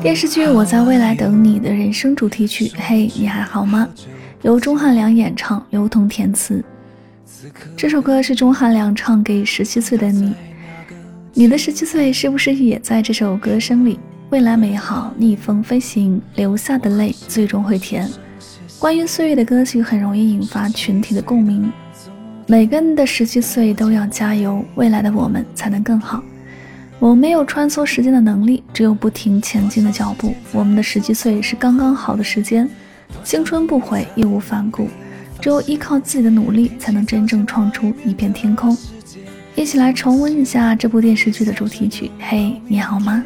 电视剧《我在未来等你》的人生主题曲《嘿，你还好吗》，由钟汉良演唱，刘同填词。这首歌是钟汉良唱给十七岁的你。你的十七岁是不是也在这首歌声里？未来美好，逆风飞行，流下的泪最终会甜。关于岁月的歌曲很容易引发群体的共鸣。每个人的十七岁都要加油，未来的我们才能更好。我没有穿梭时间的能力，只有不停前进的脚步。我们的十七岁是刚刚好的时间，青春不悔，义无反顾。只有依靠自己的努力，才能真正创出一片天空。一起来重温一下这部电视剧的主题曲。嘿，你好吗？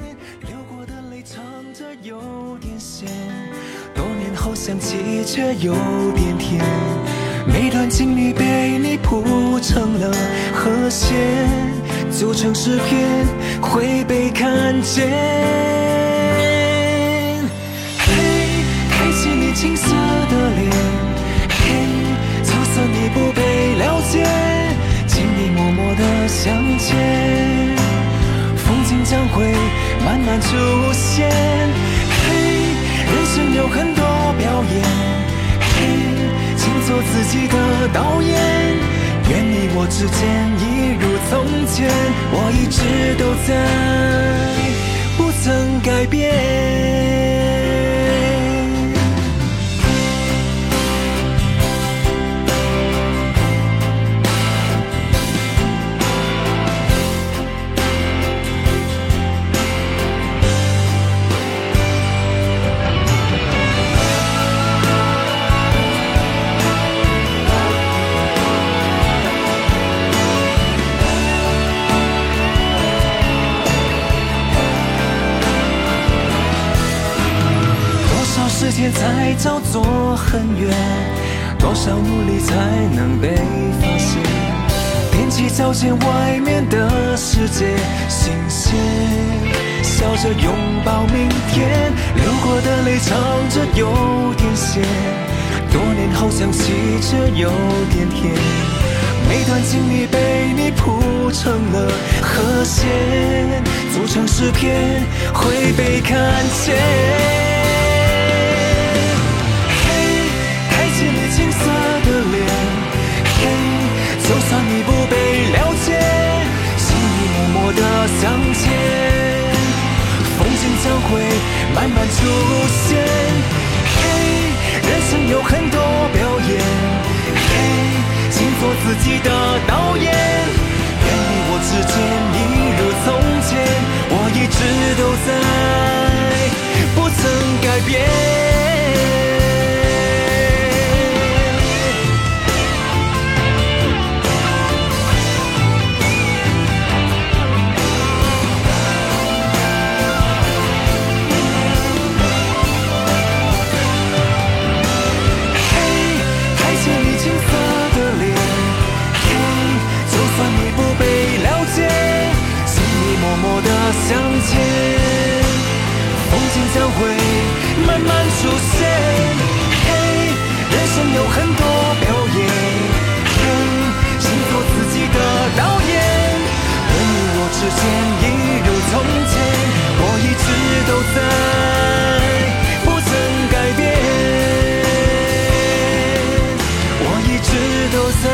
多年后想起，却有点甜。每段经历被你谱成了和弦，组成诗篇，会被看见。嘿，抬起你青涩的脸，嘿，就算你不被了解，请你默默的向前，风景将会慢慢出现。嘿，人生有很多表演，嘿。请做自己的导演，愿你我之间一如从前，我一直都在，不曾改变。时间才叫做很远，多少努力才能被发现？踮起脚尖，外面的世界新鲜，笑着拥抱明天。流过的泪，唱着有点咸，多年后想起，却有点甜。每段经历被你铺成了和弦，组成诗篇，会被看见。出现，嘿，人生有很多表演，嘿，请做自己的导演。愿你我之间一如从前，我一直都在，不曾改变。在，不曾改变。我一直都在，